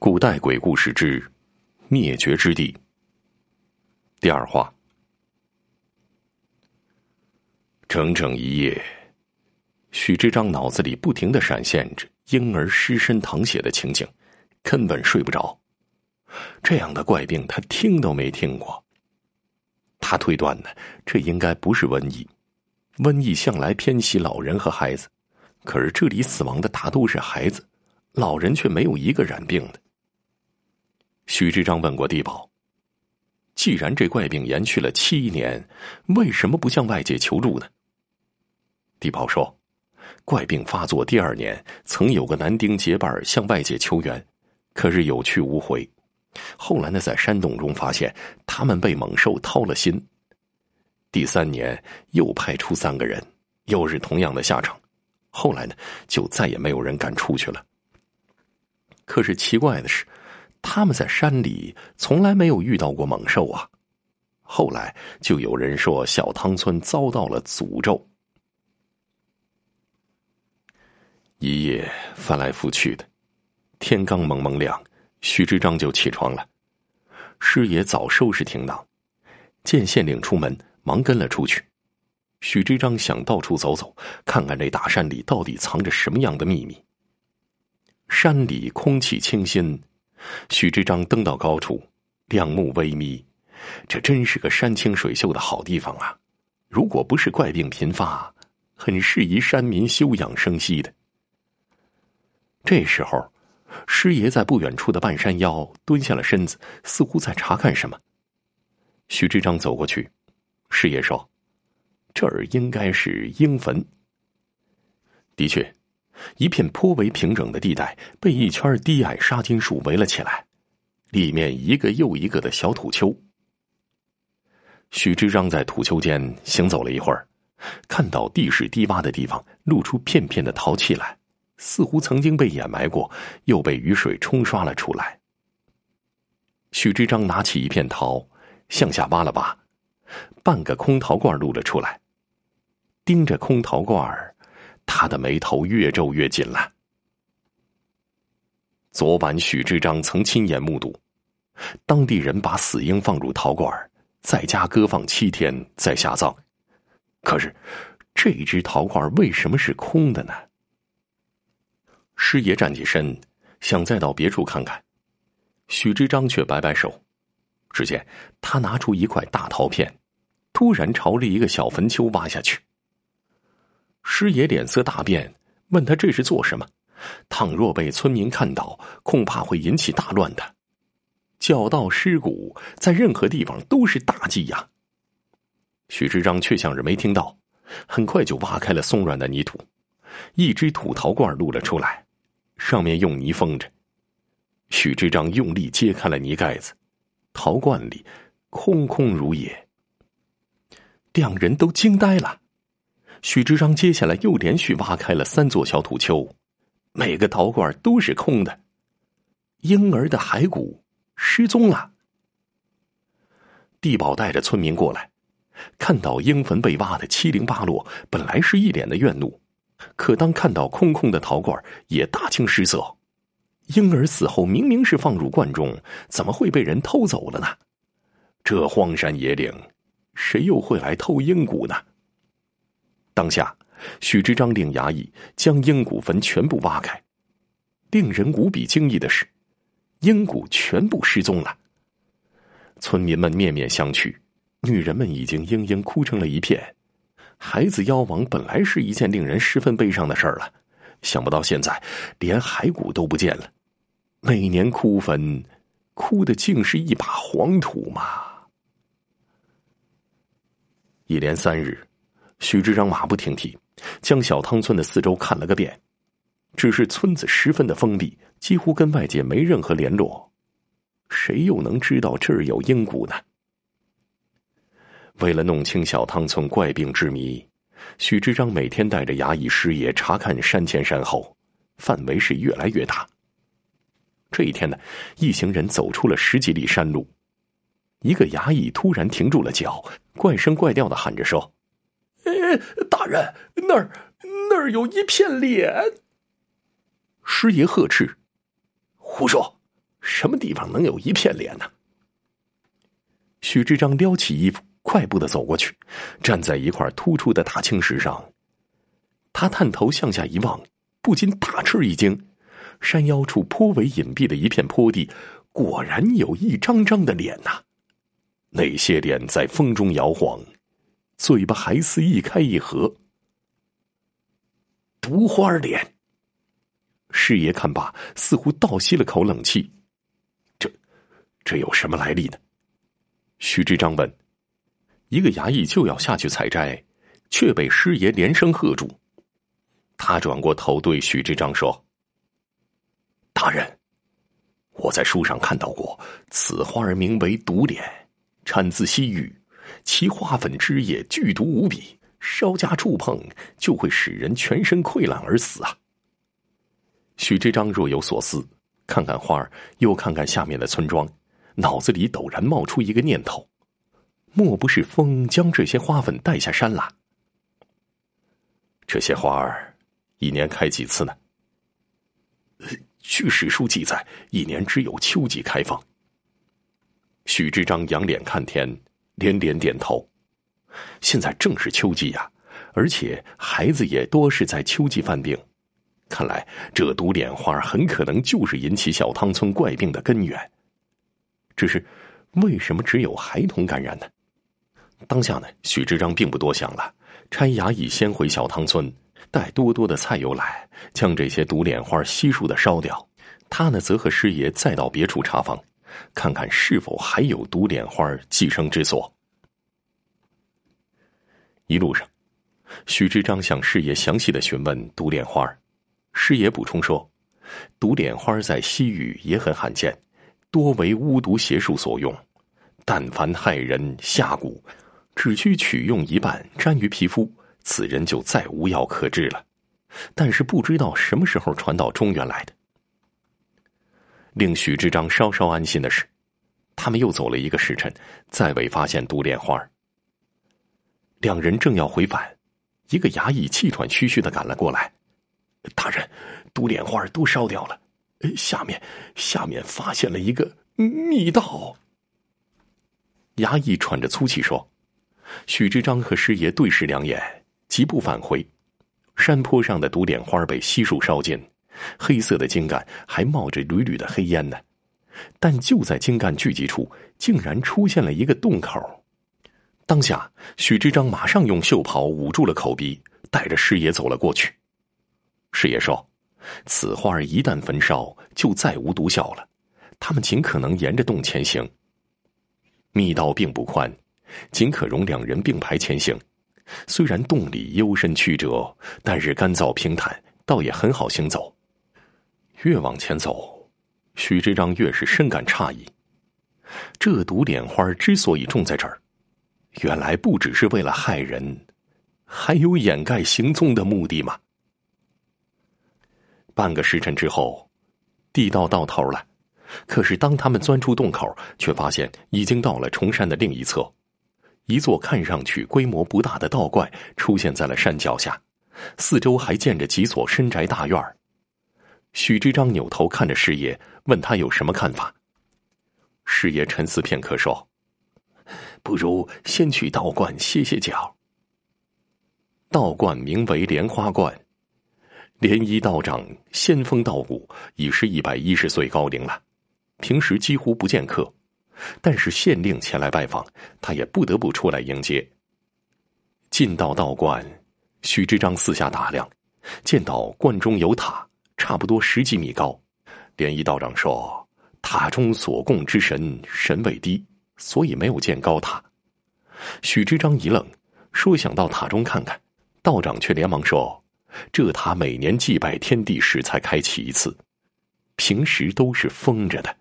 古代鬼故事之灭绝之地。第二话，整整一夜，许知章脑子里不停的闪现着婴儿尸身淌血的情景，根本睡不着。这样的怪病，他听都没听过。他推断呢，这应该不是瘟疫，瘟疫向来偏袭老人和孩子，可是这里死亡的大都是孩子，老人却没有一个染病的。许知章问过地保：“既然这怪病延续了七年，为什么不向外界求助呢？”地保说：“怪病发作第二年，曾有个男丁结伴向外界求援，可是有去无回。后来呢，在山洞中发现他们被猛兽掏了心。第三年又派出三个人，又是同样的下场。后来呢，就再也没有人敢出去了。可是奇怪的是。”他们在山里从来没有遇到过猛兽啊！后来就有人说小汤村遭到了诅咒。一夜翻来覆去的，天刚蒙蒙亮，徐知章就起床了。师爷早收拾停当，见县令出门，忙跟了出去。许知章想到处走走，看看这大山里到底藏着什么样的秘密。山里空气清新。许知章登到高处，两目微眯，这真是个山清水秀的好地方啊！如果不是怪病频发，很适宜山民休养生息的。这时候，师爷在不远处的半山腰蹲下了身子，似乎在查看什么。许知章走过去，师爷说：“这儿应该是鹰坟。”的确。一片颇为平整的地带被一圈低矮沙金树围了起来，里面一个又一个的小土丘。许知章在土丘间行走了一会儿，看到地势低洼的地方露出片片的陶器来，似乎曾经被掩埋过，又被雨水冲刷了出来。许知章拿起一片陶，向下挖了挖，半个空陶罐露了出来，盯着空陶罐儿。他的眉头越皱越紧了。昨晚许知章曾亲眼目睹，当地人把死婴放入陶罐，在家搁放七天，再下葬。可是，这只陶罐为什么是空的呢？师爷站起身，想再到别处看看，许知章却摆摆手。只见他拿出一块大陶片，突然朝着一个小坟丘挖下去。师爷脸色大变，问他这是做什么？倘若被村民看到，恐怕会引起大乱的。脚到尸骨，在任何地方都是大忌呀。许知章却像是没听到，很快就挖开了松软的泥土，一只土陶罐露了出来，上面用泥封着。许知章用力揭开了泥盖子，陶罐里空空如也。两人都惊呆了。许知章接下来又连续挖开了三座小土丘，每个陶罐都是空的。婴儿的骸骨失踪了。地保带着村民过来，看到婴坟被挖的七零八落，本来是一脸的怨怒，可当看到空空的陶罐，也大惊失色。婴儿死后明明是放入罐中，怎么会被人偷走了呢？这荒山野岭，谁又会来偷婴骨呢？当下，许知章令衙役将鹰骨坟全部挖开。令人无比惊异的是，鹰骨全部失踪了。村民们面面相觑，女人们已经嘤嘤哭成了一片。孩子夭亡本来是一件令人十分悲伤的事儿了，想不到现在连骸骨都不见了。每年哭坟，哭的竟是一把黄土嘛！一连三日。许知章马不停蹄，将小汤村的四周看了个遍，只是村子十分的封闭，几乎跟外界没任何联络，谁又能知道这儿有鹰骨呢？为了弄清小汤村怪病之谜，许知章每天带着衙役师爷查看山前山后，范围是越来越大。这一天呢，一行人走出了十几里山路，一个衙役突然停住了脚，怪声怪调的喊着说。哎，大人，那儿那儿有一片脸。师爷呵斥：“胡说！什么地方能有一片脸呢？许志章撩起衣服，快步的走过去，站在一块突出的大青石上。他探头向下一望，不禁大吃一惊：山腰处颇为隐蔽的一片坡地，果然有一张张的脸呐！那些脸在风中摇晃，嘴巴还似一开一合。毒花脸。师爷看罢，似乎倒吸了口冷气。这，这有什么来历呢？徐志章问。一个衙役就要下去采摘，却被师爷连声喝住。他转过头对徐志章说：“大人，我在书上看到过，此花儿名为毒莲，产自西域，其花粉汁液剧毒无比，稍加触碰就会使人全身溃烂而死啊。”许知章若有所思，看看花儿，又看看下面的村庄，脑子里陡然冒出一个念头：莫不是风将这些花粉带下山了？这些花儿一年开几次呢？据史书记载，一年只有秋季开放。许志章仰脸看天，连连点头。现在正是秋季呀，而且孩子也多是在秋季犯病。看来，这毒脸花很可能就是引起小汤村怪病的根源。只是，为什么只有孩童感染呢？当下呢，许志章并不多想了，差衙役先回小汤村，带多多的菜油来，将这些毒脸花悉数的烧掉。他呢，则和师爷再到别处查访，看看是否还有毒脸花寄生之所。一路上，许志章向师爷详细的询问毒脸花师爷补充说：“毒脸花在西域也很罕见，多为巫毒邪术所用。但凡害人下蛊，只需取用一半沾于皮肤，此人就再无药可治了。但是不知道什么时候传到中原来的。”令许志章稍稍安心的是，他们又走了一个时辰，再未发现毒莲花两人正要回返，一个衙役气喘吁吁的赶了过来。大人，毒莲花都烧掉了，下面下面发现了一个密道。衙役喘着粗气说：“许志章和师爷对视两眼，急步返回。山坡上的毒莲花被悉数烧尽，黑色的茎干还冒着缕缕的黑烟呢。但就在茎干聚集处，竟然出现了一个洞口。当下，许知章马上用袖袍捂住了口鼻，带着师爷走了过去。”师爷说：“此花儿一旦焚烧，就再无毒效了。他们尽可能沿着洞前行。密道并不宽，仅可容两人并排前行。虽然洞里幽深曲折，但是干燥平坦，倒也很好行走。越往前走，许志章越是深感诧异。这毒莲花之所以种在这儿，原来不只是为了害人，还有掩盖行踪的目的吗？”半个时辰之后，地道到头了。可是当他们钻出洞口，却发现已经到了崇山的另一侧。一座看上去规模不大的道观出现在了山脚下，四周还建着几所深宅大院许知章扭头看着师爷，问他有什么看法。师爷沉思片刻说：“不如先去道观歇歇脚。”道观名为莲花观。莲衣道长仙风道骨，已是一百一十岁高龄了，平时几乎不见客，但是县令前来拜访，他也不得不出来迎接。进到道观，许知章四下打量，见到观中有塔，差不多十几米高。莲衣道长说：“塔中所供之神神位低，所以没有建高塔。”许知章一愣，说：“想到塔中看看。”道长却连忙说。这塔每年祭拜天地时才开启一次，平时都是封着的。